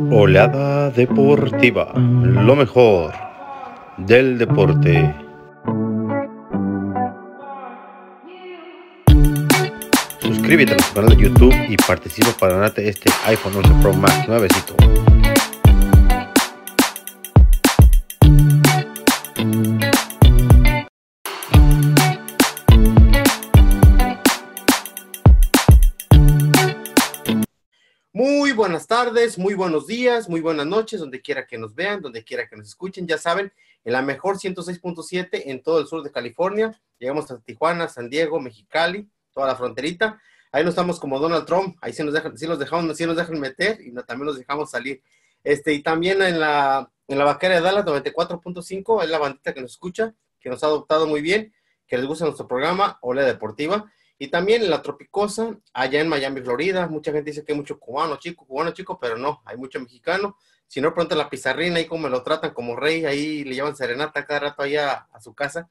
Oleada Deportiva, lo mejor del deporte. Suscríbete a nuestro canal de YouTube y participa para ganarte este iPhone 11 Pro Max nuevecito. Buenas tardes, muy buenos días, muy buenas noches, donde quiera que nos vean, donde quiera que nos escuchen. Ya saben, en la mejor 106.7 en todo el sur de California. Llegamos a Tijuana, San Diego, Mexicali, toda la fronterita. Ahí no estamos como Donald Trump, ahí sí nos dejan, sí nos dejamos, sí nos dejan meter y no, también nos dejamos salir. Este, y también en la, en la vaquera de Dallas 94.5, es la bandita que nos escucha, que nos ha adoptado muy bien, que les gusta nuestro programa, Ola Deportiva. Y también en la Tropicosa, allá en Miami, Florida. Mucha gente dice que hay mucho cubano, chico, cubano, chico, pero no, hay mucho mexicano. Si no, pronto la pizarrina, ahí como lo tratan como rey, ahí le llevan serenata cada rato allá a, su casa.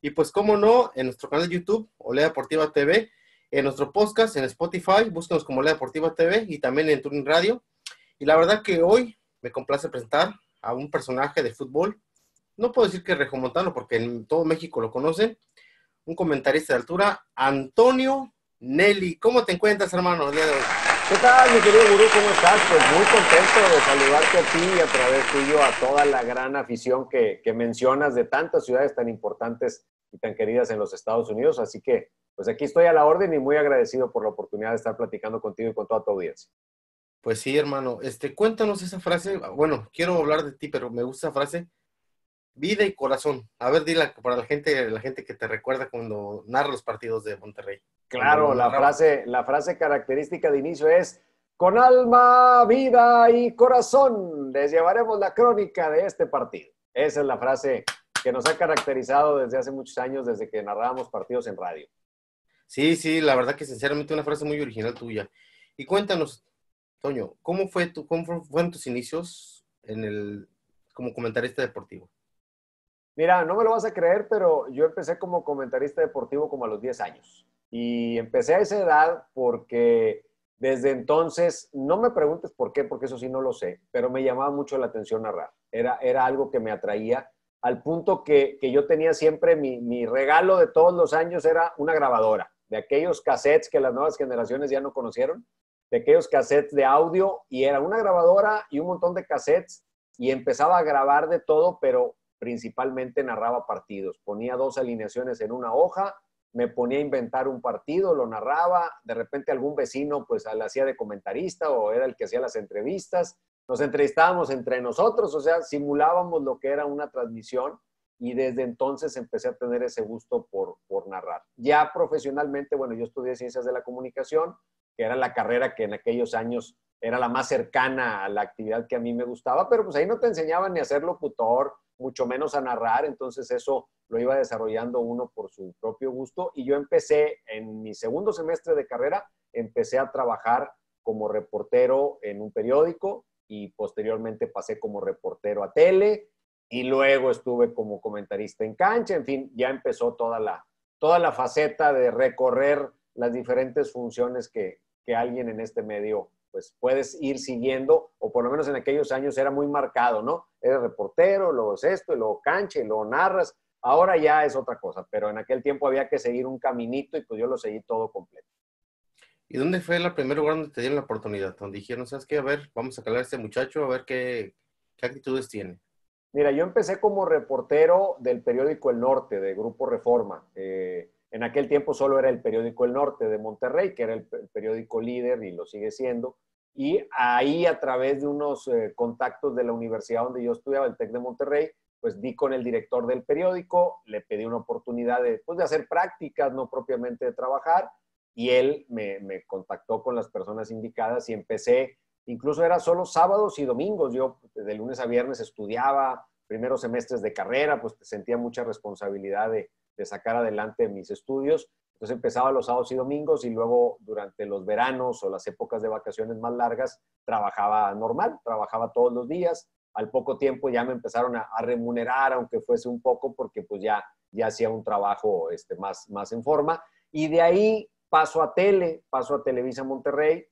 Y pues, cómo no, en nuestro canal de YouTube, Olea Deportiva TV, en nuestro podcast, en Spotify, búsquenos como Olea Deportiva TV y también en Turing Radio. Y la verdad que hoy me complace presentar a un personaje de fútbol. No puedo decir que Rejomontano, porque en todo México lo conocen un comentarista de altura, Antonio Nelly. ¿Cómo te encuentras, hermano, el día de hoy? ¿Qué tal, mi querido Gurú? ¿Cómo estás? Pues muy contento de saludarte a ti y a través tuyo a toda la gran afición que, que mencionas de tantas ciudades tan importantes y tan queridas en los Estados Unidos. Así que, pues aquí estoy a la orden y muy agradecido por la oportunidad de estar platicando contigo y con toda tu audiencia. Pues sí, hermano. Este, cuéntanos esa frase. Bueno, quiero hablar de ti, pero me gusta esa frase vida y corazón. A ver, dila para la gente, la gente que te recuerda cuando narra los partidos de Monterrey. Claro, la frase, la frase característica de inicio es con alma, vida y corazón les llevaremos la crónica de este partido. Esa es la frase que nos ha caracterizado desde hace muchos años, desde que narrábamos partidos en radio. Sí, sí, la verdad que sinceramente una frase muy original tuya. Y cuéntanos, Toño, ¿cómo fue tu, cómo fueron tus inicios en el como comentarista deportivo? Mira, no me lo vas a creer, pero yo empecé como comentarista deportivo como a los 10 años. Y empecé a esa edad porque desde entonces, no me preguntes por qué, porque eso sí no lo sé, pero me llamaba mucho la atención narrar. Era, era algo que me atraía al punto que, que yo tenía siempre mi, mi, regalo de todos los años era una grabadora, de aquellos cassettes que las nuevas generaciones ya no conocieron, de aquellos cassettes de audio, y era una grabadora y un montón de cassettes, y empezaba a grabar de todo, pero principalmente narraba partidos. Ponía dos alineaciones en una hoja, me ponía a inventar un partido, lo narraba, de repente algún vecino pues la hacía de comentarista o era el que hacía las entrevistas. Nos entrevistábamos entre nosotros, o sea, simulábamos lo que era una transmisión y desde entonces empecé a tener ese gusto por, por narrar. Ya profesionalmente, bueno, yo estudié ciencias de la comunicación, que era la carrera que en aquellos años era la más cercana a la actividad que a mí me gustaba, pero pues ahí no te enseñaban ni a ser locutor, mucho menos a narrar, entonces eso lo iba desarrollando uno por su propio gusto y yo empecé en mi segundo semestre de carrera, empecé a trabajar como reportero en un periódico y posteriormente pasé como reportero a tele y luego estuve como comentarista en cancha, en fin, ya empezó toda la, toda la faceta de recorrer las diferentes funciones que, que alguien en este medio pues puedes ir siguiendo, o por lo menos en aquellos años era muy marcado, ¿no? Eres reportero, luego es esto, y luego cancha, y luego narras. Ahora ya es otra cosa, pero en aquel tiempo había que seguir un caminito y pues yo lo seguí todo completo. ¿Y dónde fue el primer lugar donde te dieron la oportunidad? Donde dijeron, ¿sabes qué? A ver, vamos a calar a este muchacho, a ver qué, qué actitudes tiene. Mira, yo empecé como reportero del periódico El Norte, de Grupo Reforma. Eh, en aquel tiempo solo era el periódico El Norte de Monterrey, que era el, el periódico líder y lo sigue siendo. Y ahí, a través de unos eh, contactos de la universidad donde yo estudiaba, el TEC de Monterrey, pues di con el director del periódico, le pedí una oportunidad de, pues, de hacer prácticas, no propiamente de trabajar, y él me, me contactó con las personas indicadas y empecé, incluso era solo sábados y domingos, yo de lunes a viernes estudiaba, primeros semestres de carrera, pues sentía mucha responsabilidad de, de sacar adelante mis estudios. Entonces empezaba los sábados y domingos y luego durante los veranos o las épocas de vacaciones más largas trabajaba normal, trabajaba todos los días. Al poco tiempo ya me empezaron a, remunerar, aunque fuese un poco, porque pues ya, ya hacía un trabajo este, más, más en forma. Y de ahí paso a tele, paso a Televisa Monterrey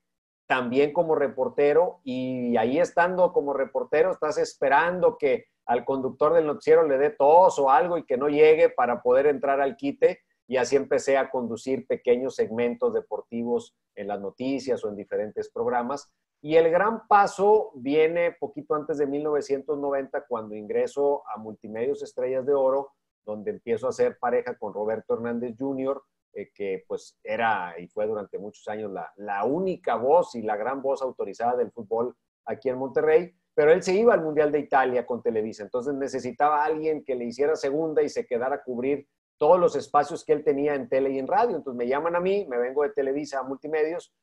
también como reportero y ahí estando como reportero estás esperando que al conductor del noticiero le dé tos o algo y que no llegue para poder entrar al quite y así empecé a conducir pequeños segmentos deportivos en las noticias o en diferentes programas. Y el gran paso viene poquito antes de 1990 cuando ingreso a Multimedios Estrellas de Oro, donde empiezo a hacer pareja con Roberto Hernández Jr., eh, que pues era y fue durante muchos años la, la única voz y la gran voz autorizada del fútbol aquí en Monterrey, pero él se iba al Mundial de Italia con Televisa, entonces necesitaba a alguien que le hiciera segunda y se quedara a cubrir todos los espacios que él tenía en tele y en radio. Entonces me llaman a mí, me vengo de Televisa a Multimedios,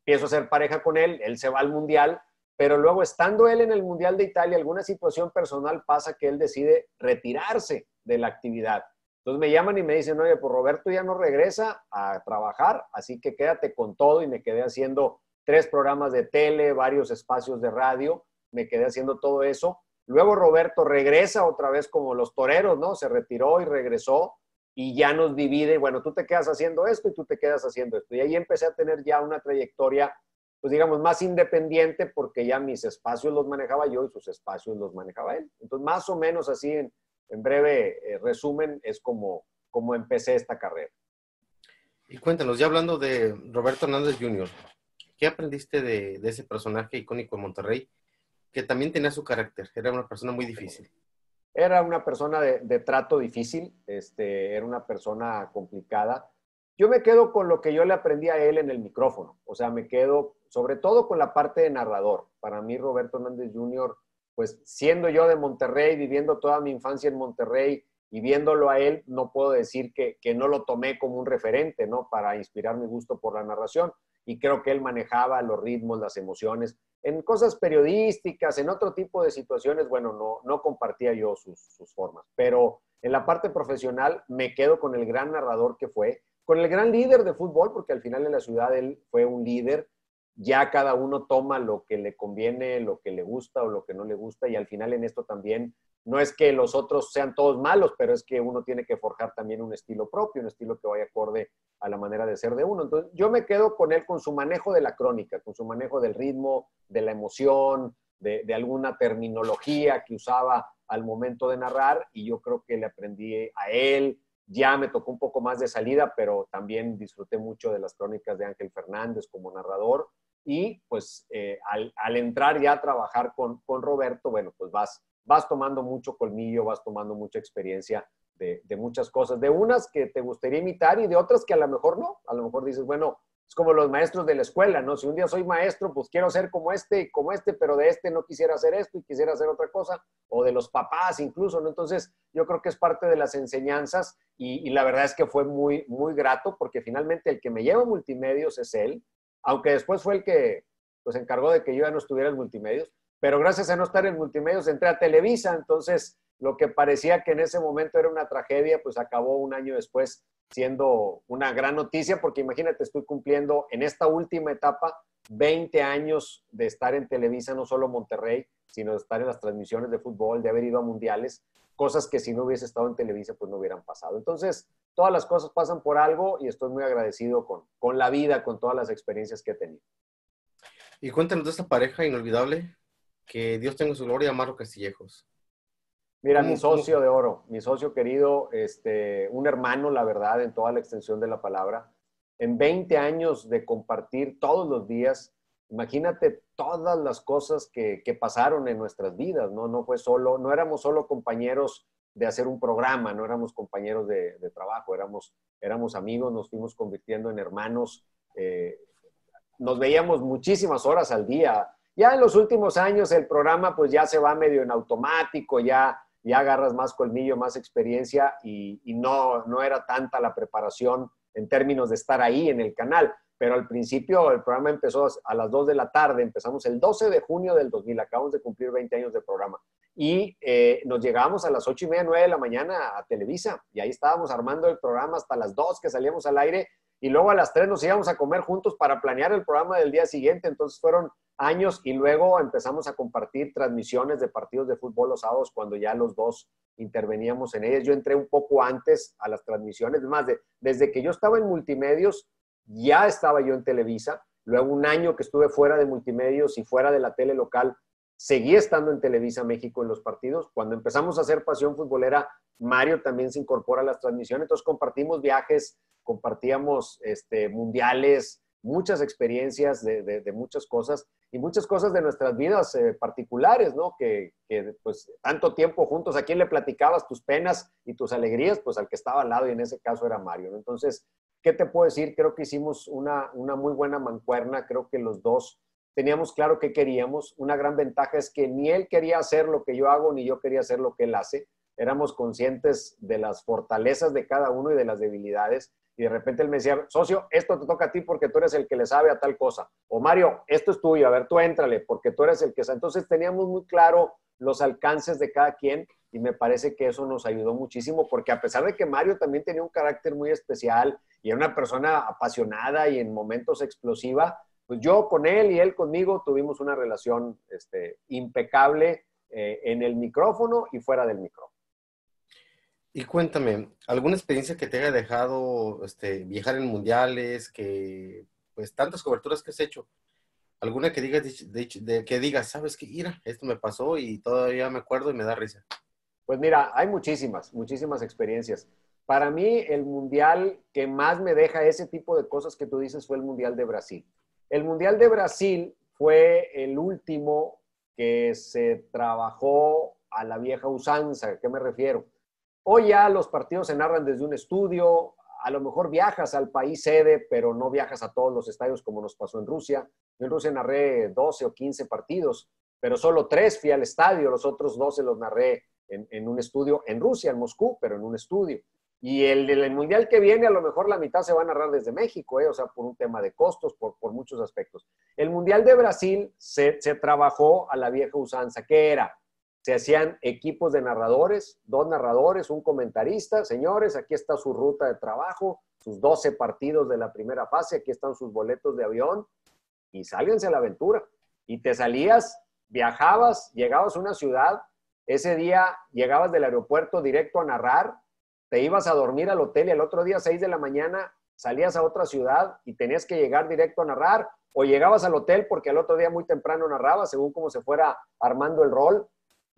empiezo a hacer pareja con él, él se va al Mundial, pero luego estando él en el Mundial de Italia, alguna situación personal pasa que él decide retirarse de la actividad. Entonces me llaman y me dicen, oye, pues Roberto ya no regresa a trabajar, así que quédate con todo y me quedé haciendo tres programas de tele, varios espacios de radio, me quedé haciendo todo eso. Luego Roberto regresa otra vez como los toreros, ¿no? Se retiró y regresó y ya nos divide, bueno, tú te quedas haciendo esto y tú te quedas haciendo esto. Y ahí empecé a tener ya una trayectoria, pues digamos, más independiente porque ya mis espacios los manejaba yo y sus espacios los manejaba él. Entonces, más o menos así en, en breve eh, resumen, es como, como empecé esta carrera. Y cuéntanos, ya hablando de Roberto Hernández Jr., ¿qué aprendiste de, de ese personaje icónico en Monterrey que también tenía su carácter? Era una persona muy difícil. Era una persona de, trato difícil, este, era una persona complicada. Yo me quedo con lo que yo le aprendí a él en el micrófono, o sea, me quedo sobre todo con la parte de narrador. Para mí, Roberto Hernández Jr., pues siendo yo de Monterrey, viviendo toda mi infancia en Monterrey y viéndolo a él, no puedo decir que, que, no lo tomé como un referente, ¿no? Para inspirar mi gusto por la narración. Y creo que él manejaba los ritmos, las emociones. En cosas periodísticas, en otro tipo de situaciones, bueno, no, no compartía yo sus, sus formas. Pero en la parte profesional me quedo con el gran narrador que fue, con el gran líder de fútbol, porque al final en la ciudad él fue un líder, ya cada uno toma lo que le conviene, lo que le gusta o lo que no le gusta y al final en esto también no es que los otros sean todos malos, pero es que uno tiene que forjar también un estilo propio, un estilo que vaya acorde a la manera de ser de uno. Entonces yo me quedo con él con su manejo de la crónica, con su manejo del ritmo, de la emoción, de, alguna terminología que usaba al momento de narrar y yo creo que le aprendí a él, ya me tocó un poco más de salida, pero también disfruté mucho de las crónicas de Ángel Fernández como narrador y pues eh, al, al, entrar ya a trabajar con, con, Roberto, bueno, pues vas, vas tomando mucho colmillo, vas tomando mucha experiencia de, muchas cosas, de unas que te gustaría imitar y de otras que a lo mejor no. A lo mejor dices, bueno, es como los maestros de la escuela, ¿no? Si un día soy maestro, pues quiero ser como este y como este, pero de este no quisiera hacer esto y quisiera hacer otra cosa, o de los papás incluso, ¿no? Entonces, yo creo que es parte de las enseñanzas y, la verdad es que fue muy, muy grato porque finalmente el que me lleva multimedios es él, aunque después fue el que pues encargó de que yo ya no estuviera en multimedios, pero gracias a no estar en multimedios entré a Televisa, entonces lo que parecía que en ese momento era una tragedia, pues acabó un año después siendo una gran noticia, porque imagínate, estoy cumpliendo en esta última etapa 20 años de estar en Televisa, no solo Monterrey, sino de estar en las transmisiones de fútbol, de haber ido a mundiales, cosas que si no hubiese estado en Televisa, pues no hubieran pasado. Entonces, todas las cosas pasan por algo y estoy muy agradecido con, con la vida, con todas las experiencias que he tenido. Y cuéntanos de esta pareja inolvidable, que Dios tenga su gloria, Amaro Castillejos. Mira, mi socio de oro, mi socio querido, este, un hermano, la verdad, en toda la extensión de la palabra. En 20 años de compartir todos los días, imagínate todas las cosas que, que, pasaron en nuestras vidas, ¿no? No fue solo, no éramos solo compañeros de hacer un programa, no éramos compañeros de, de trabajo, éramos, éramos amigos, nos fuimos convirtiendo en hermanos, eh, nos veíamos muchísimas horas al día. Ya en los últimos años el programa pues ya se va medio en automático, ya, ya agarras más colmillo, más experiencia y, no, no era tanta la preparación en términos de estar ahí en el canal. Pero al principio el programa empezó a las 2 de la tarde, empezamos el 12 de junio del 2000, acabamos de cumplir 20 años de programa, y eh, nos llegábamos a las 8 y media, 9 de la mañana a Televisa, y ahí estábamos armando el programa hasta las 2 que salíamos al aire, y luego a las 3 nos íbamos a comer juntos para planear el programa del día siguiente, entonces fueron años y luego empezamos a compartir transmisiones de partidos de fútbol los sábados cuando ya los dos interveníamos en ellas. Yo entré un poco antes a las transmisiones, más de, desde que yo estaba en multimedios, ya estaba yo en Televisa Luego un año que estuve fuera de multimedios y fuera de la tele local, seguí estando en Televisa México en los partidos. Cuando empezamos a hacer Pasión Futbolera, Mario también se incorpora a las transmisiones, entonces compartimos viajes, compartíamos este, mundiales, muchas experiencias de, muchas cosas y muchas cosas de nuestras vidas eh, particulares, ¿no? Que, pues tanto tiempo juntos, ¿a quién le platicabas tus penas y tus alegrías? Pues al que estaba al lado y en ese caso era Mario, ¿no? Entonces, ¿qué te puedo decir? Creo que hicimos una, una muy buena mancuerna, creo que los dos teníamos claro qué queríamos. Una gran ventaja es que ni él quería hacer lo que yo hago, ni yo quería hacer lo que él hace. Éramos conscientes de las fortalezas de cada uno y de las debilidades y de repente él me decía, socio, esto te toca a ti porque tú eres el que le sabe a tal cosa. O Mario, esto es tuyo, a ver, tú éntrale porque tú eres el que sabe. Entonces teníamos muy claro los alcances de cada quien y me parece que eso nos ayudó muchísimo porque a pesar de que Mario también tenía un carácter muy especial y era una persona apasionada y en momentos explosiva, pues yo con él y él conmigo tuvimos una relación este, impecable eh, en el micrófono y fuera del micrófono. Y cuéntame, ¿alguna experiencia que te haya dejado este, viajar en mundiales, que pues tantas coberturas que has hecho? ¿Alguna que digas, de, que digas, sabes que, mira, esto me pasó y todavía me acuerdo y me da risa? Pues mira, hay muchísimas, muchísimas experiencias. Para mí, el mundial que más me deja ese tipo de cosas que tú dices fue el mundial de Brasil. El mundial de Brasil fue el último que se trabajó a la vieja usanza. ¿A qué me refiero? Hoy ya los partidos se narran desde un estudio, a lo mejor viajas al país sede, pero no viajas a todos los estadios como nos pasó en Rusia. en Rusia narré 12 o 15 partidos, pero solo tres fui al estadio, los otros 12 los narré en, un estudio en Rusia, en Moscú, pero en un estudio. Y el, el, Mundial que viene, a lo mejor la mitad se va a narrar desde México, ¿eh? o sea, por un tema de costos, por, por muchos aspectos. El Mundial de Brasil se, trabajó a la vieja usanza. ¿Qué era? se hacían equipos de narradores, dos narradores, un comentarista. Señores, aquí está su ruta de trabajo, sus 12 partidos de la primera fase, aquí están sus boletos de avión y sálganse a la aventura. Y te salías, viajabas, llegabas a una ciudad, ese día llegabas del aeropuerto directo a narrar, te ibas a dormir al hotel y el otro día, 6 de la mañana, salías a otra ciudad y tenías que llegar directo a narrar o llegabas al hotel porque al otro día muy temprano narrabas, según cómo se fuera armando el rol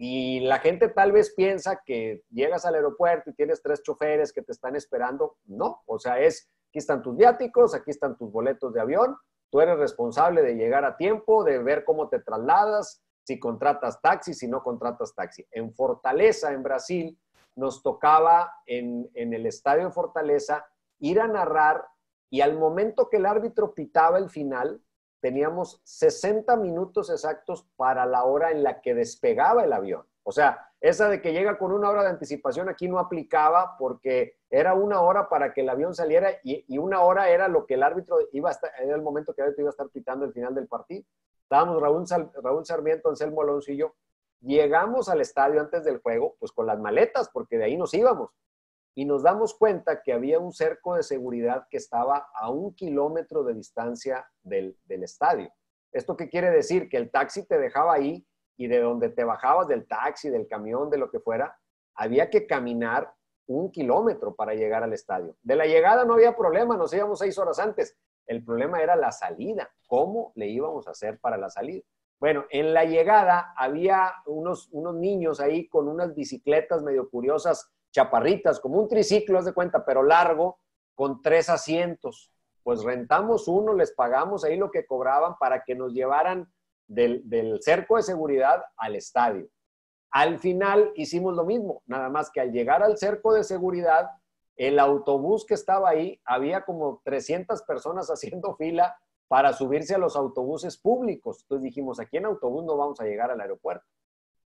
y la gente tal vez piensa que llegas al aeropuerto y tienes tres choferes que te están esperando. No, o sea, es, aquí están tus viáticos, aquí están tus boletos de avión, tú eres responsable de llegar a tiempo, de ver cómo te trasladas, si contratas taxi, si no contratas taxi. En Fortaleza, en Brasil, nos tocaba en, el estadio de Fortaleza ir a narrar y al momento que el árbitro pitaba el final, teníamos 60 minutos exactos para la hora en la que despegaba el avión. O sea, esa de que llega con una hora de anticipación aquí no aplicaba porque era una hora para que el avión saliera y, una hora era lo que el árbitro iba a estar, era el momento que el árbitro iba a estar pitando el final del partido. Estábamos Raúl, Raúl Sarmiento, Anselmo Alonso y yo. Llegamos al estadio antes del juego, pues con las maletas, porque de ahí nos íbamos y nos damos cuenta que había un cerco de seguridad que estaba a un kilómetro de distancia del, estadio. ¿Esto qué quiere decir? Que el taxi te dejaba ahí y de donde te bajabas del taxi, del camión, de lo que fuera, había que caminar un kilómetro para llegar al estadio. De la llegada no había problema, nos íbamos seis horas antes. El problema era la salida. ¿Cómo le íbamos a hacer para la salida? Bueno, en la llegada había unos, unos niños ahí con unas bicicletas medio curiosas chaparritas, como un triciclo, haz de cuenta, pero largo, con tres asientos. Pues rentamos uno, les pagamos ahí lo que cobraban para que nos llevaran del, cerco de seguridad al estadio. Al final hicimos lo mismo, nada más que al llegar al cerco de seguridad, el autobús que estaba ahí, había como 300 personas haciendo fila para subirse a los autobuses públicos. Entonces dijimos, aquí en autobús no vamos a llegar al aeropuerto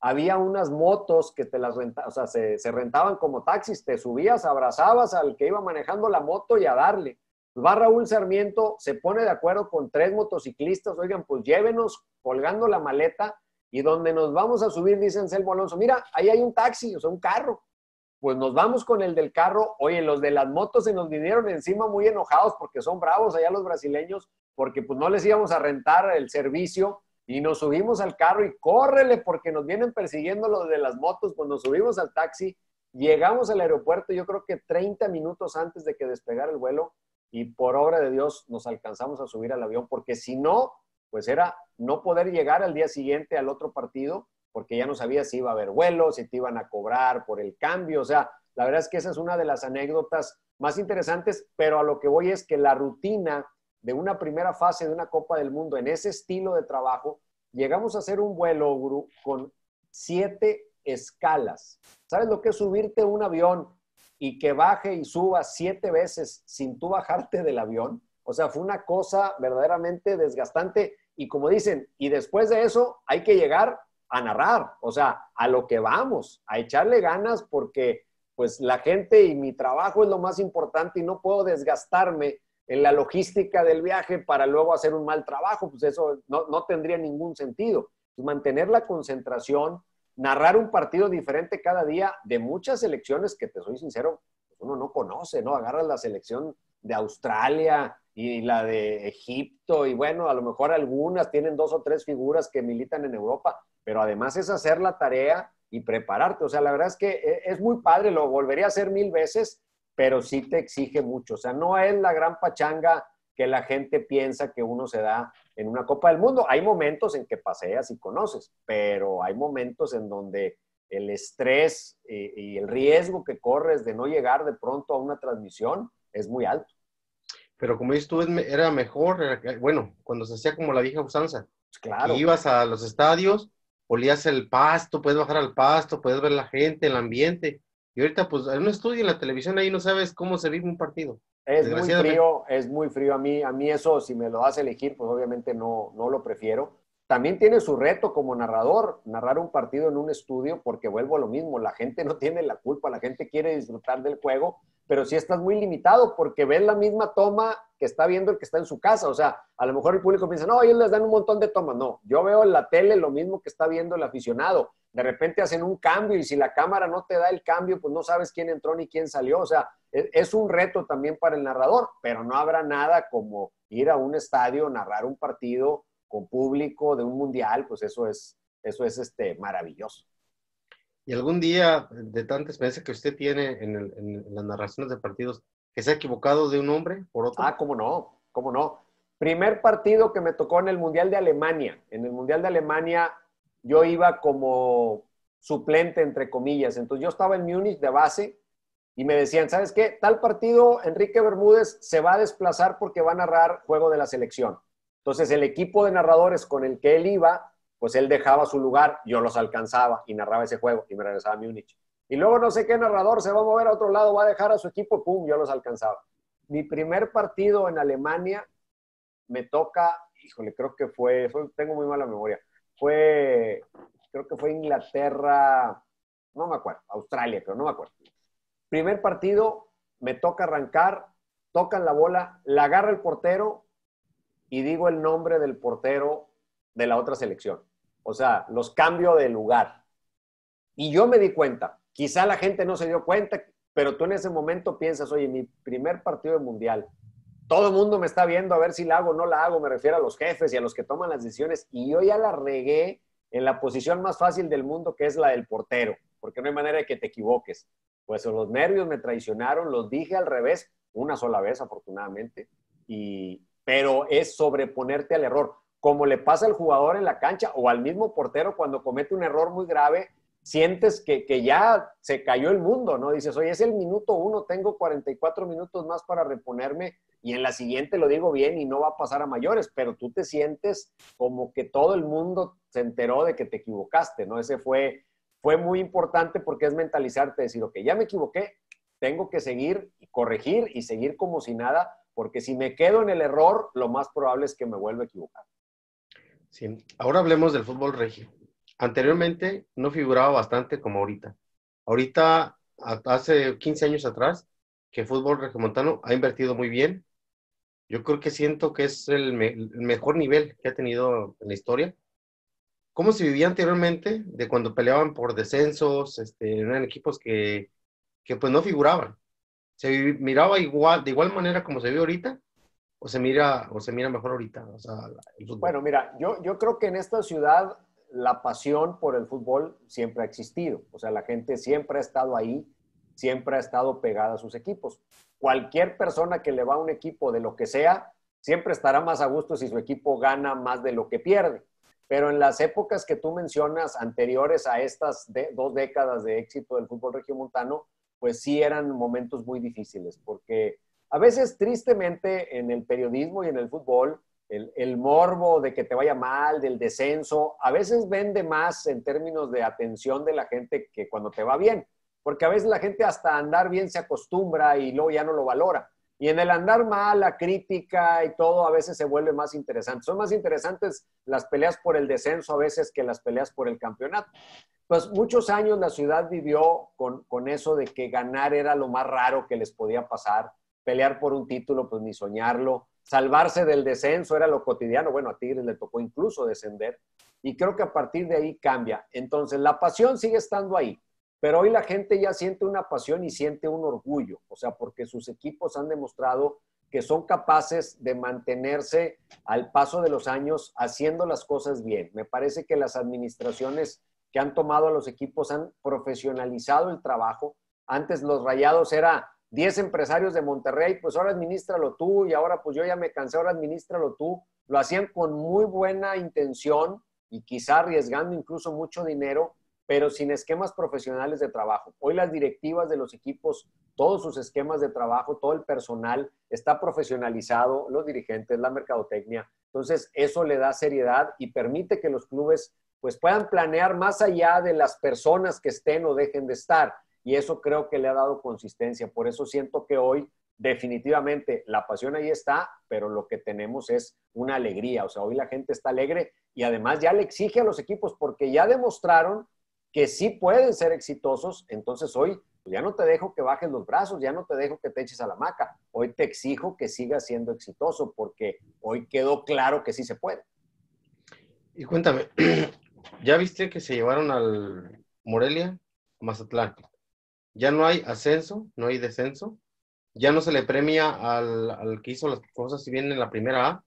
había unas motos que te las rentaban, o sea, se, rentaban como taxis, te subías, abrazabas al que iba manejando la moto y a darle. Pues va Raúl Sarmiento, se pone de acuerdo con tres motociclistas, oigan, pues llévenos colgando la maleta y donde nos vamos a subir, dice Anselmo Alonso, mira, ahí hay un taxi, o sea, un carro. Pues nos vamos con el del carro, oye, los de las motos se nos vinieron encima muy enojados porque son bravos allá los brasileños, porque pues no les íbamos a rentar el servicio y nos subimos al carro y córrele porque nos vienen persiguiendo los de las motos. Cuando subimos al taxi, llegamos al aeropuerto, yo creo que 30 minutos antes de que despegara el vuelo, y por obra de Dios nos alcanzamos a subir al avión, porque si no, pues era no poder llegar al día siguiente al otro partido, porque ya no sabía si iba a haber vuelos, si te iban a cobrar por el cambio. O sea, la verdad es que esa es una de las anécdotas más interesantes, pero a lo que voy es que la rutina de una primera fase de una Copa del Mundo en ese estilo de trabajo, llegamos a hacer un vuelo con siete escalas. ¿Sabes lo que es subirte un avión y que baje y suba siete veces sin tú bajarte del avión? O sea, fue una cosa verdaderamente desgastante y como dicen, y después de eso hay que llegar a narrar, o sea, a lo que vamos, a echarle ganas porque pues la gente y mi trabajo es lo más importante y no puedo desgastarme en la logística del viaje para luego hacer un mal trabajo, pues eso no, no tendría ningún sentido. Pues mantener la concentración, narrar un partido diferente cada día de muchas selecciones que te soy sincero, pues uno no conoce, ¿no? Agarras la selección de Australia y la de Egipto y bueno, a lo mejor algunas tienen dos o tres figuras que militan en Europa, pero además es hacer la tarea y prepararte. O sea, la verdad es que e, es muy padre, lo volvería a hacer mil veces, pero sí te exige mucho. O sea, no es la gran pachanga que la gente piensa que uno se da en una Copa del Mundo. Hay momentos en que paseas y conoces, pero hay momentos en donde el estrés y, el riesgo que corres de no llegar de pronto a una transmisión es muy alto. Pero como dices tú, era mejor, bueno, cuando se hacía como la vieja usanza. Claro. ibas a los estadios, olías el pasto, puedes bajar al pasto, puedes ver la gente, el ambiente. Y ahorita, pues, en un estudio en la televisión ahí no sabes cómo se vive un partido. Es muy frío, es muy frío. A mí, a mí eso, si me lo das a elegir, pues obviamente no, no lo prefiero. También tiene su reto como narrador, narrar un partido en un estudio, porque vuelvo a lo mismo, la gente no tiene la culpa, la gente quiere disfrutar del juego, pero sí estás muy limitado porque ves la misma toma que está viendo el que está en su casa. O sea, a lo mejor el público piensa, no, ellos les dan un montón de tomas. No, yo veo en la tele lo mismo que está viendo el aficionado. De repente hacen un cambio y si la cámara no te da el cambio, pues no sabes quién entró ni quién salió. O sea, e, es un reto también para el narrador, pero no habrá nada como ir a un estadio, narrar un partido con público de un mundial, pues eso es, eso es este, maravilloso. Y algún día, de tanta experiencia que usted tiene en, las narraciones de partidos, que se ha equivocado de un hombre por otro. Ah, cómo no, cómo no. Primer partido que me tocó en el Mundial de Alemania. En el Mundial de Alemania yo iba como suplente, entre comillas. Entonces yo estaba en Múnich de base y me decían, ¿sabes qué? Tal partido, Enrique Bermúdez se va a desplazar porque va a narrar juego de la selección. Entonces el equipo de narradores con el que él iba pues él dejaba su lugar, yo los alcanzaba y narraba ese juego y me regresaba a Múnich. Y luego no sé qué narrador se va a mover a otro lado, va a dejar a su equipo, pum, yo los alcanzaba. Mi primer partido en Alemania me toca, híjole, creo que fue, tengo muy mala memoria, fue, creo que fue Inglaterra, no me acuerdo, Australia, pero no me acuerdo. Primer partido, me toca arrancar, tocan la bola, la agarra el portero y digo el nombre del portero de la otra selección. O sea, los cambio de lugar. Y yo me di cuenta, quizá la gente no se dio cuenta, pero tú en ese momento piensas, oye, mi primer partido de mundial, todo el mundo me está viendo a ver si la hago o no la hago, me refiero a los jefes y a los que toman las decisiones, y yo ya la regué en la posición más fácil del mundo, que es la del portero, porque no hay manera de que te equivoques. Pues los nervios me traicionaron, los dije al revés, una sola vez afortunadamente, y, pero es sobreponerte al error como le pasa al jugador en la cancha o al mismo portero cuando comete un error muy grave, sientes que, ya se cayó el mundo, ¿no? Dices, oye, es el minuto uno, tengo 44 minutos más para reponerme y en la siguiente lo digo bien y no va a pasar a mayores, pero tú te sientes como que todo el mundo se enteró de que te equivocaste, ¿no? Ese fue, fue muy importante porque es mentalizarte, decir, ok, ya me equivoqué, tengo que seguir y corregir y seguir como si nada, porque si me quedo en el error, lo más probable es que me vuelva a equivocar. Sí, ahora hablemos del fútbol regio. Anteriormente no figuraba bastante como ahorita. Ahorita, hace 15 años atrás, que el fútbol regiomontano ha invertido muy bien. Yo creo que siento que es el, mejor nivel que ha tenido en la historia. ¿Cómo se vivía anteriormente de cuando peleaban por descensos, este, eran equipos que, que pues no figuraban? Se miraba igual, de igual manera como se vive ahorita, o se mira, o se mira mejor ahorita? bueno, mira, yo, yo creo que en esta ciudad la pasión por el fútbol siempre ha existido. O sea, la gente siempre ha estado ahí, siempre ha estado pegada a sus equipos. cualquier persona que le va a un equipo de lo que sea, siempre estará más a gusto si su equipo gana más de lo que pierde. Pero en las épocas que tú mencionas anteriores a estas dos décadas de éxito del fútbol regiomontano, pues sí eran momentos muy difíciles, porque a veces tristemente en el periodismo y en el fútbol, el, morbo de que te vaya mal, del descenso, a veces vende más en términos de atención de la gente que cuando te va bien, porque a veces la gente hasta andar bien se acostumbra y luego ya no lo valora. Y en el andar mal, la crítica y todo a veces se vuelve más interesante. Son más interesantes las peleas por el descenso a veces que las peleas por el campeonato. Pues muchos años la ciudad vivió con, con eso de que ganar era lo más raro que les podía pasar. Pelear por un título, pues ni soñarlo. Salvarse del descenso era lo cotidiano. Bueno, a Tigres le tocó incluso descender. Y creo que a partir de ahí cambia. Entonces, la pasión sigue estando ahí. Pero hoy la gente ya siente una pasión y siente un orgullo, o sea, porque sus equipos han demostrado que son capaces de mantenerse al paso de los años haciendo las cosas bien. Me parece que las administraciones que han tomado a los equipos han profesionalizado el trabajo. Antes los rayados era 10 empresarios de Monterrey, pues ahora administralo tú y ahora pues yo ya me cansé, ahora administralo tú. Lo hacían con muy buena intención y quizá arriesgando incluso mucho dinero, pero sin esquemas profesionales de trabajo. Hoy las directivas de los equipos, todos sus esquemas de trabajo, todo el personal está profesionalizado, los dirigentes, la mercadotecnia. Entonces, eso le da seriedad y permite que los clubes pues puedan planear más allá de las personas que estén o dejen de estar. Y eso creo que le ha dado consistencia. Por eso siento que hoy definitivamente la pasión ahí está, pero lo que tenemos es una alegría. O sea, hoy la gente está alegre y además ya le exige a los equipos porque ya demostraron que sí pueden ser exitosos, entonces hoy ya no te dejo que bajes los brazos, ya no te dejo que te eches a la maca, hoy te exijo que sigas siendo exitoso porque hoy quedó claro que sí se puede. Y cuéntame, ¿ya viste que se llevaron al Morelia, Mazatlán? Ya no hay ascenso, no hay descenso, ya no se le premia al, al que hizo las cosas si bien en la primera A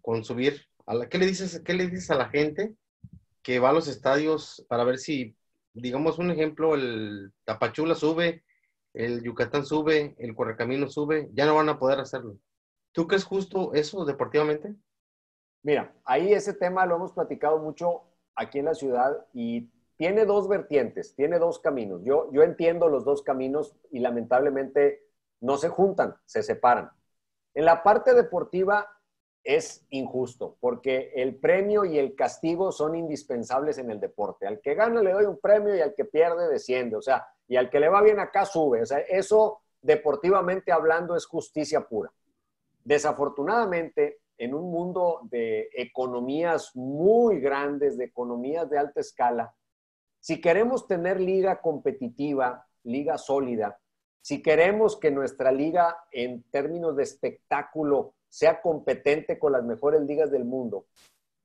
con subir. A la, ¿qué, le dices, ¿Qué le dices a la gente que va a los estadios para ver si, digamos un ejemplo, el Tapachula sube, el Yucatán sube, el Correcamino sube, ya no van a poder hacerlo. ¿Tú crees justo eso deportivamente? Mira, ahí ese tema lo hemos platicado mucho aquí en la ciudad y tiene dos vertientes, tiene dos caminos. Yo, yo entiendo los dos caminos y lamentablemente no se juntan, se separan. En la parte deportiva, es injusto, porque el premio y el castigo son indispensables en el deporte. Al que gana le doy un premio y al que pierde desciende, o sea, y al que le va bien acá sube. O sea, eso deportivamente hablando es justicia pura. Desafortunadamente, en un mundo de economías muy grandes, de economías de alta escala, si queremos tener liga competitiva, liga sólida, si queremos que nuestra liga en términos de espectáculo sea competente con las mejores ligas del mundo.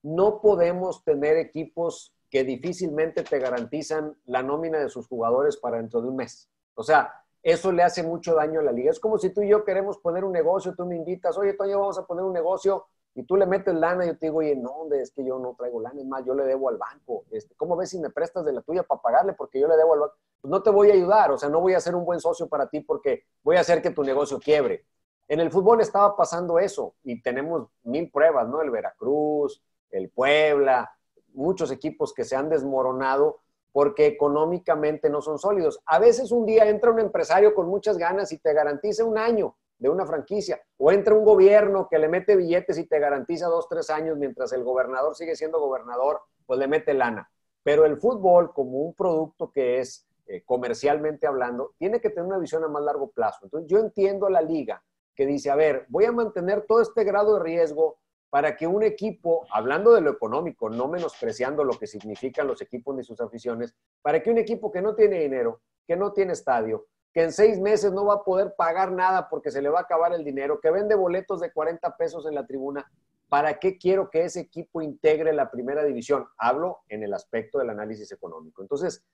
No podemos tener equipos que difícilmente te garantizan la nómina de sus jugadores para dentro de un mes. O sea, eso le hace mucho daño a la liga. Es como si tú y yo queremos poner un negocio, tú me invitas, oye, Toño, vamos a poner un negocio y tú le metes lana y yo te digo, oye, no, es que yo no traigo lana, es más, yo le debo al banco. Este, ¿Cómo ves si me prestas de la tuya para pagarle porque yo le debo al banco? Pues no te voy a ayudar, o sea, no voy a ser un buen socio para ti porque voy a hacer que tu negocio quiebre. En el fútbol estaba pasando eso y tenemos mil pruebas, ¿no? El Veracruz, el Puebla, muchos equipos que se han desmoronado porque económicamente no son sólidos. A veces un día entra un empresario con muchas ganas y te garantiza un año de una franquicia, o entra un gobierno que le mete billetes y te garantiza dos, tres años mientras el gobernador sigue siendo gobernador, pues le mete lana. Pero el fútbol, como un producto que es eh, comercialmente hablando, tiene que tener una visión a más largo plazo. Entonces yo entiendo a la liga que dice, a ver, voy a mantener todo este grado de riesgo para que un equipo, hablando de lo económico, no menospreciando lo que significan los equipos ni sus aficiones, para que un equipo que no tiene dinero, que no tiene estadio, que en seis meses no va a poder pagar nada porque se le va a acabar el dinero, que vende boletos de 40 pesos en la tribuna, ¿para qué quiero que ese equipo integre la primera división? Hablo en el aspecto del análisis económico. Entonces,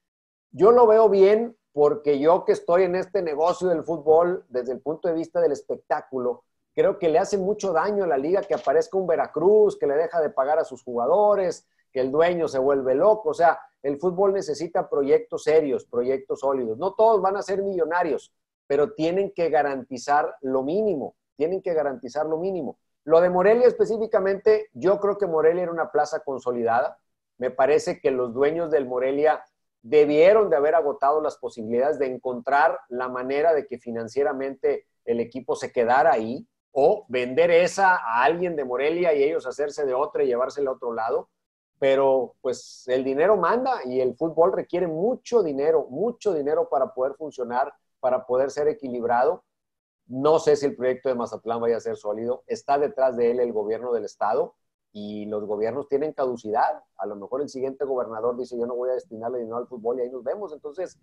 yo lo veo bien porque yo que estoy en este negocio del fútbol desde el punto de vista del espectáculo, creo que le hace mucho daño a la liga que aparezca un Veracruz, que le deja de pagar a sus jugadores, que el dueño se vuelve loco. O sea, el fútbol necesita proyectos serios, proyectos sólidos. No todos van a ser millonarios, pero tienen que garantizar lo mínimo, tienen que garantizar lo mínimo. Lo de Morelia específicamente, yo creo que Morelia era una plaza consolidada. Me parece que los dueños del Morelia debieron de haber agotado las posibilidades de encontrar la manera de que financieramente el equipo se quedara ahí o vender esa a alguien de Morelia y ellos hacerse de otra y llevársela a otro lado. Pero pues el dinero manda y el fútbol requiere mucho dinero, mucho dinero para poder funcionar, para poder ser equilibrado. No sé si el proyecto de Mazatlán vaya a ser sólido. Está detrás de él el gobierno del estado y los gobiernos tienen caducidad. A lo mejor el siguiente gobernador dice, yo no voy a destinarle dinero al fútbol y ahí nos vemos. Entonces,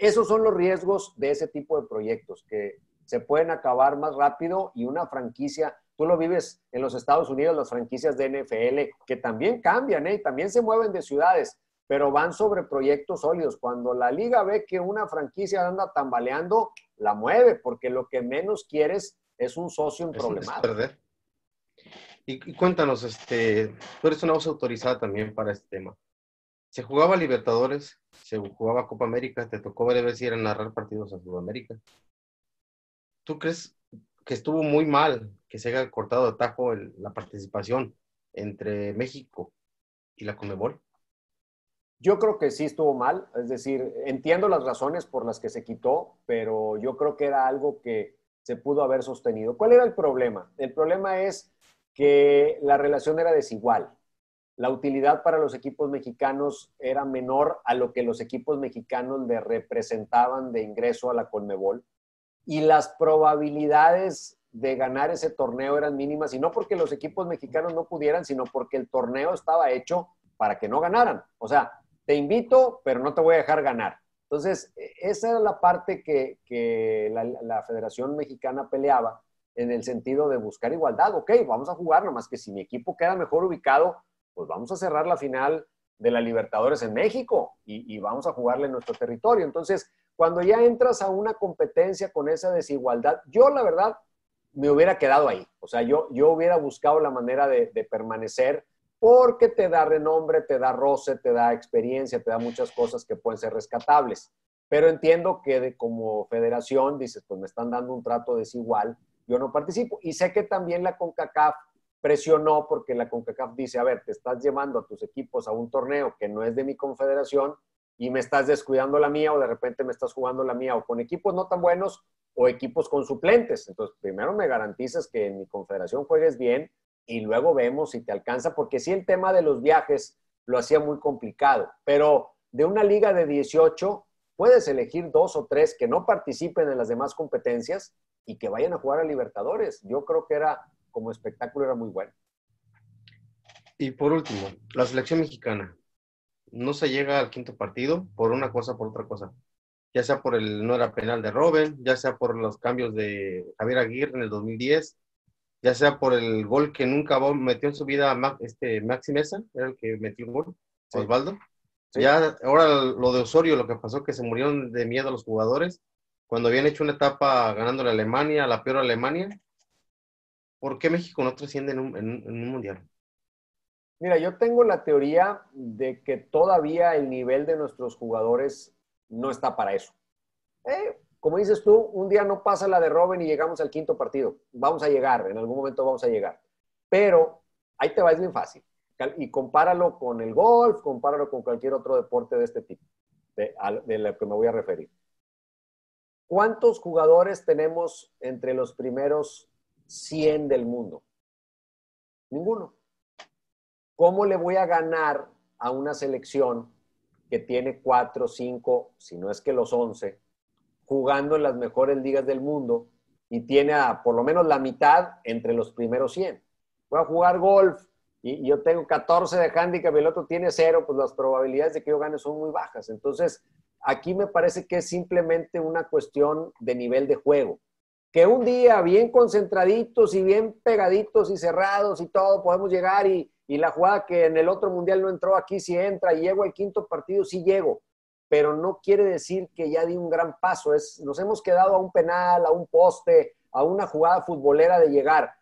esos son los riesgos de ese tipo de proyectos que se pueden acabar más rápido y una franquicia, tú lo vives en los Estados Unidos, las franquicias de NFL, que también cambian, ¿eh? también se mueven de ciudades, pero van sobre proyectos sólidos. Cuando la liga ve que una franquicia anda tambaleando, la mueve, porque lo que menos quieres es un socio en problemas. Y, cuéntanos, este, tú eres una voz autorizada también para este tema. Se jugaba Libertadores, se jugaba Copa América, te tocó ver si eran narrar partidos a Sudamérica. ¿Tú crees que estuvo muy mal que se haya cortado de tajo la participación entre México y la Conmebol? Yo creo que sí estuvo mal, es decir, entiendo las razones por las que se quitó, pero yo creo que era algo que se pudo haber sostenido. ¿Cuál era el problema? El problema es que la relación era desigual. La utilidad para los equipos mexicanos era menor a lo que los equipos mexicanos le representaban de ingreso a la Conmebol y las probabilidades de ganar ese torneo eran mínimas y no porque los equipos mexicanos no pudieran, sino porque el torneo estaba hecho para que no ganaran. O sea, te invito, pero no te voy a dejar ganar. Entonces, e, esa era la parte que, la, Federación Mexicana peleaba en el sentido de buscar igualdad. Ok, vamos a jugar, nomás que si mi equipo queda mejor ubicado, pues vamos a cerrar la final de la Libertadores en México y, y vamos a jugarle en nuestro territorio. Entonces, cuando ya entras a una competencia con esa desigualdad, yo la verdad me hubiera quedado ahí. O sea, yo, yo hubiera buscado la manera de, permanecer porque te da renombre, te da roce, te da experiencia, te da muchas cosas que pueden ser rescatables. Pero entiendo que de, como federación dices, pues me están dando un trato desigual, yo no participo. Y sé que también la CONCACAF presionó porque la CONCACAF dice, a ver, te estás llevando a tus equipos a un torneo que no es de mi confederación, y me estás descuidando la mía o de repente me estás jugando la mía o con equipos no tan buenos o equipos con suplentes. Entonces, primero me garantizas que en mi confederación juegues bien y luego vemos si te alcanza, porque sí el tema de los viajes lo hacía muy complicado, pero de una liga de 18 puedes elegir dos o tres que no participen en las demás competencias y que vayan a jugar a Libertadores. Yo creo que era como espectáculo era muy bueno. Y por último, la selección mexicana no se llega al quinto partido por una cosa, por otra cosa. Ya sea por el no era penal de Robin, ya sea por los cambios de Javier Aguirre en el 2010, ya sea por el gol que nunca metió en su vida este, Maxi Mesa, era el que metió el gol, Osvaldo. Ya ahora lo de Osorio, lo que pasó que se murieron de miedo los jugadores cuando habían hecho una etapa ganando la Alemania, la peor Alemania. ¿Por qué México no trasciende en un mundial? Mira, yo tengo la teoría de que todavía el nivel de nuestros jugadores no está para eso. Eh, como dices tú, un día no pasa la de Robin y llegamos al quinto partido. Vamos a llegar, en algún momento vamos a llegar. Pero ahí te va, es bien fácil. Y compáralo con el golf, compáralo con cualquier otro deporte de este tipo, de, de lo que me voy a referir. ¿Cuántos jugadores tenemos entre los primeros 100 del mundo? Ninguno. ¿Cómo le voy a ganar a una selección que tiene cuatro, cinco, si no es que los once, jugando en las mejores ligas del mundo y tiene por lo menos la mitad entre los primeros 100? Voy a jugar golf y yo tengo 14 de handicap y el otro tiene cero, pues las probabilidades de que yo gane son muy bajas. Entonces, aquí me parece que es simplemente una cuestión de nivel de juego. Que un día bien concentraditos y bien pegaditos y cerrados y todo, podemos llegar y, y la jugada que en el otro mundial no entró, aquí sí entra y llego al quinto partido, sí llego. Pero no quiere decir que ya di un gran paso. Es, nos hemos quedado a un penal, a un poste, a una jugada futbolera de llegar.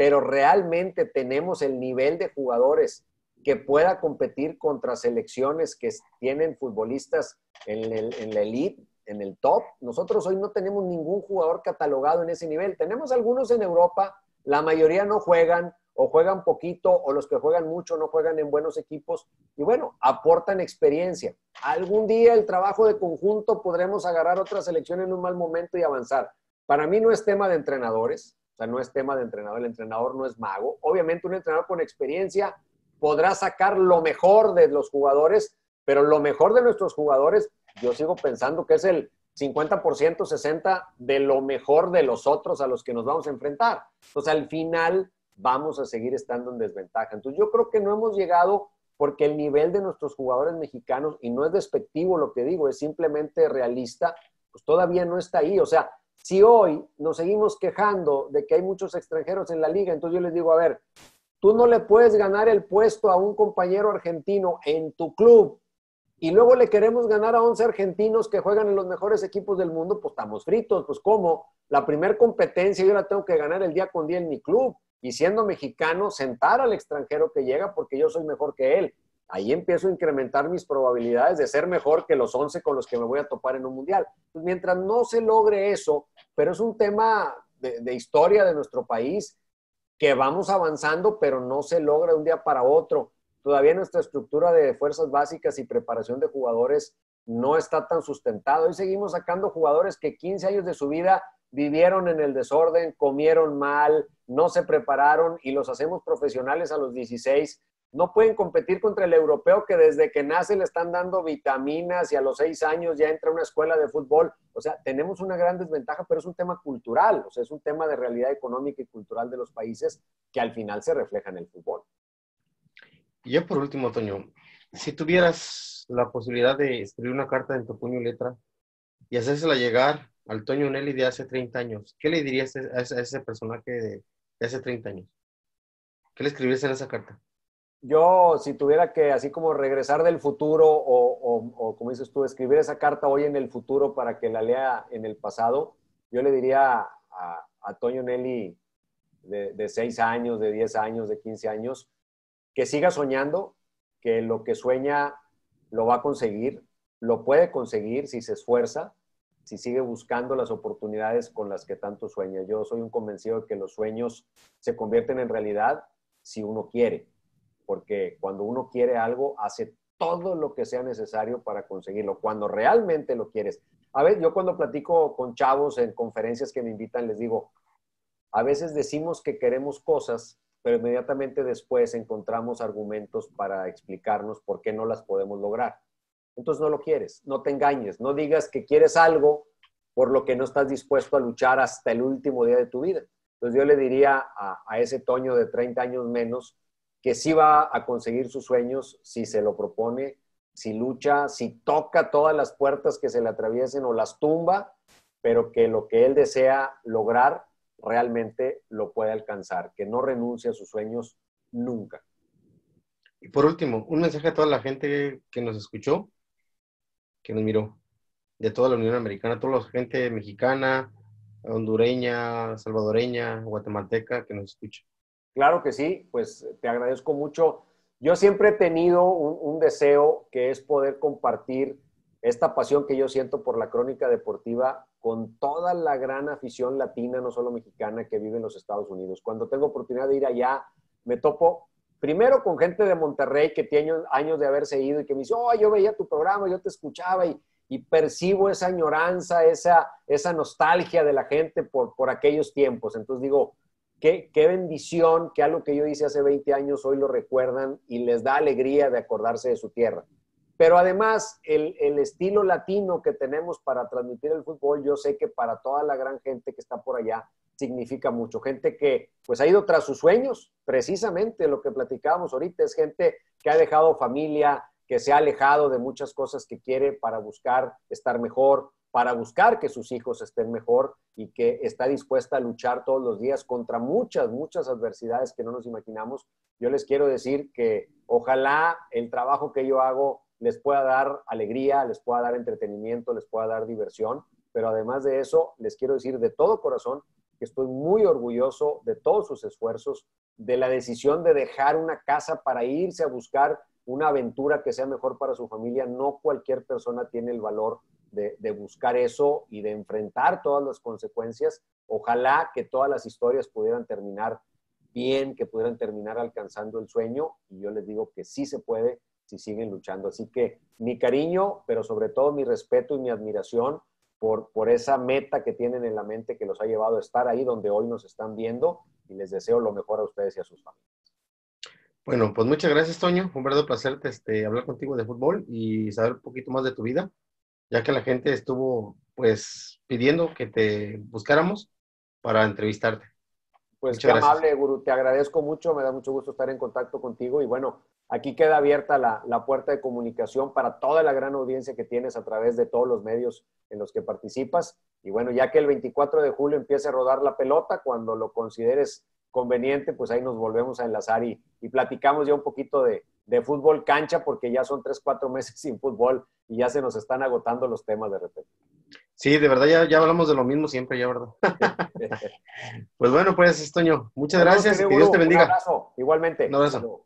Pero realmente tenemos el nivel de jugadores que pueda competir contra selecciones que tienen futbolistas en, el, la elite en el top. Nosotros hoy no tenemos ningún jugador catalogado en ese nivel. Tenemos algunos en Europa, la mayoría no juegan o juegan poquito o los que juegan mucho no juegan en buenos equipos y bueno, aportan experiencia. Algún día el trabajo de conjunto podremos agarrar otra selección en un mal momento y avanzar. Para mí no es tema de entrenadores, sea, no es tema de entrenador, el entrenador no es mago. Obviamente un entrenador con experiencia podrá sacar lo mejor de los jugadores, pero lo mejor de nuestros jugadores, yo sigo pensando que es el 50%, 60% de lo mejor de los otros a los que nos vamos a enfrentar. Entonces, al final vamos a seguir estando en desventaja. Entonces, yo creo que no hemos llegado porque el nivel de nuestros jugadores mexicanos, y no es despectivo lo que digo, es simplemente realista, pues todavía no está ahí. O sea, si hoy nos seguimos quejando de que hay muchos extranjeros en la liga, entonces yo les digo, a ver, tú no le puedes ganar el puesto a un compañero argentino en tu club y luego le queremos ganar a 11 argentinos que juegan en los mejores equipos del mundo, pues estamos fritos, pues ¿cómo? La primer competencia yo la tengo que ganar el día con día en mi club y siendo mexicano, sentar al extranjero que llega porque yo soy mejor que él. Ahí empiezo a incrementar mis probabilidades de ser mejor que los 11 con los que me voy a topar en un mundial. Pues mientras no se logre eso, pero es un tema de, de historia de nuestro país que vamos avanzando, pero no se logra de un día para otro. Todavía nuestra estructura de fuerzas básicas y preparación de jugadores no está tan sustentada. Hoy seguimos sacando jugadores que 15 años de su vida vivieron en el desorden, comieron mal, no se prepararon y los hacemos profesionales a los 16. No pueden competir contra el europeo que desde que nace le están dando vitaminas y a los 6 años ya entra a una escuela de fútbol. O sea, tenemos una gran desventaja, pero es un tema cultural, o sea, es un tema de realidad económica y cultural de los países que al final se refleja en el fútbol. Y ya por último, Toño, si tuvieras la posibilidad de escribir una carta en tu puño y letra y hacérsela llegar al Toño Nelly de hace 30 años, ¿qué le dirías a ese, personaje de, hace 30 años? ¿Qué le escribirías en esa carta? Yo, si tuviera que, así como regresar del futuro o, como dices tú, escribir esa carta hoy en el futuro para que la lea en el pasado, yo le diría a, a Toño Nelly de, de 6 años, de 10 años, de 15 años, que siga soñando, que lo que sueña lo va a conseguir, lo puede conseguir si se esfuerza, si sigue buscando las oportunidades con las que tanto sueña. Yo soy un convencido de que los sueños se convierten en realidad si uno quiere, porque cuando uno quiere algo, hace todo lo que sea necesario para conseguirlo, cuando realmente lo quieres. A ver, yo cuando platico con chavos en conferencias que me invitan, les digo, a veces decimos que queremos cosas pero inmediatamente después encontramos argumentos para explicarnos por qué no las podemos lograr. Entonces no lo quieres, no te engañes, no digas que quieres algo por lo que no estás dispuesto a luchar hasta el último día de tu vida. Entonces yo le diría a, a ese Toño de 30 años menos que sí va a conseguir sus sueños si se lo propone, si lucha, si toca todas las puertas que se le atraviesen o las tumba, pero que lo que él desea lograr realmente lo puede alcanzar, que no renuncie a sus sueños nunca. Y por último, un mensaje a toda la gente que nos escuchó, que nos miró, de toda la Unión Americana, toda la gente mexicana, hondureña, salvadoreña, guatemalteca que nos escucha. Claro que sí, pues te agradezco mucho. Yo siempre he tenido un, deseo que es poder compartir esta pasión que yo siento por la crónica deportiva con toda la gran afición latina, no solo mexicana, que vive en los Estados Unidos. Cuando tengo oportunidad de ir allá, me topo primero con gente de Monterrey que tiene años de haberse ido y que me dice, oh, yo veía tu programa, yo te escuchaba y, percibo esa añoranza, esa, esa nostalgia de la gente por, por aquellos tiempos. Entonces digo, qué, bendición que algo que yo hice hace 20 años hoy lo recuerdan y les da alegría de acordarse de su tierra. Pero además, el, estilo latino que tenemos para transmitir el fútbol, yo sé que para toda la gran gente que está por allá significa mucho. Gente que pues ha ido tras sus sueños, precisamente lo que platicábamos ahorita, es gente que ha dejado familia, que se ha alejado de muchas cosas que quiere para buscar estar mejor, para buscar que sus hijos estén mejor y que está dispuesta a luchar todos los días contra muchas, muchas adversidades que no nos imaginamos. Yo les quiero decir que ojalá el trabajo que yo hago les pueda dar alegría, les pueda dar entretenimiento, les pueda dar diversión, pero además de eso, les quiero decir de todo corazón que estoy muy orgulloso de todos sus esfuerzos, de la decisión de dejar una casa para irse a buscar una aventura que sea mejor para su familia, no cualquier persona tiene el valor de, buscar eso y de enfrentar todas las consecuencias. Ojalá que todas las historias pudieran terminar bien, que pudieran terminar alcanzando el sueño y yo les digo que sí se puede si siguen luchando. Así que mi cariño, pero sobre todo mi respeto y mi admiración por, por esa meta que tienen en la mente que los ha llevado a estar ahí donde hoy nos están viendo y les deseo lo mejor a ustedes y a sus familias. Bueno, pues muchas gracias, Toño. Un verdadero placer este, hablar contigo de fútbol y saber un poquito más de tu vida, ya que la gente estuvo pues pidiendo que te buscáramos para entrevistarte. Pues qué amable, Guru. Te agradezco mucho. Me da mucho gusto estar en contacto contigo. Y bueno, aquí queda abierta la, la, puerta de comunicación para toda la gran audiencia que tienes a través de todos los medios en los que participas. Y bueno, ya que el 24 de julio empiece a rodar la pelota, cuando lo consideres conveniente, pues ahí nos volvemos a enlazar y, y platicamos ya un poquito de, de, fútbol cancha, porque ya son tres, cuatro meses sin fútbol y ya se nos están agotando los temas de repente. Sí, de verdad, ya, ya hablamos de lo mismo siempre, ya, ¿verdad? pues bueno, pues, Estoño, muchas gracias que Dios te bendiga. Un abrazo, igualmente. Un abrazo.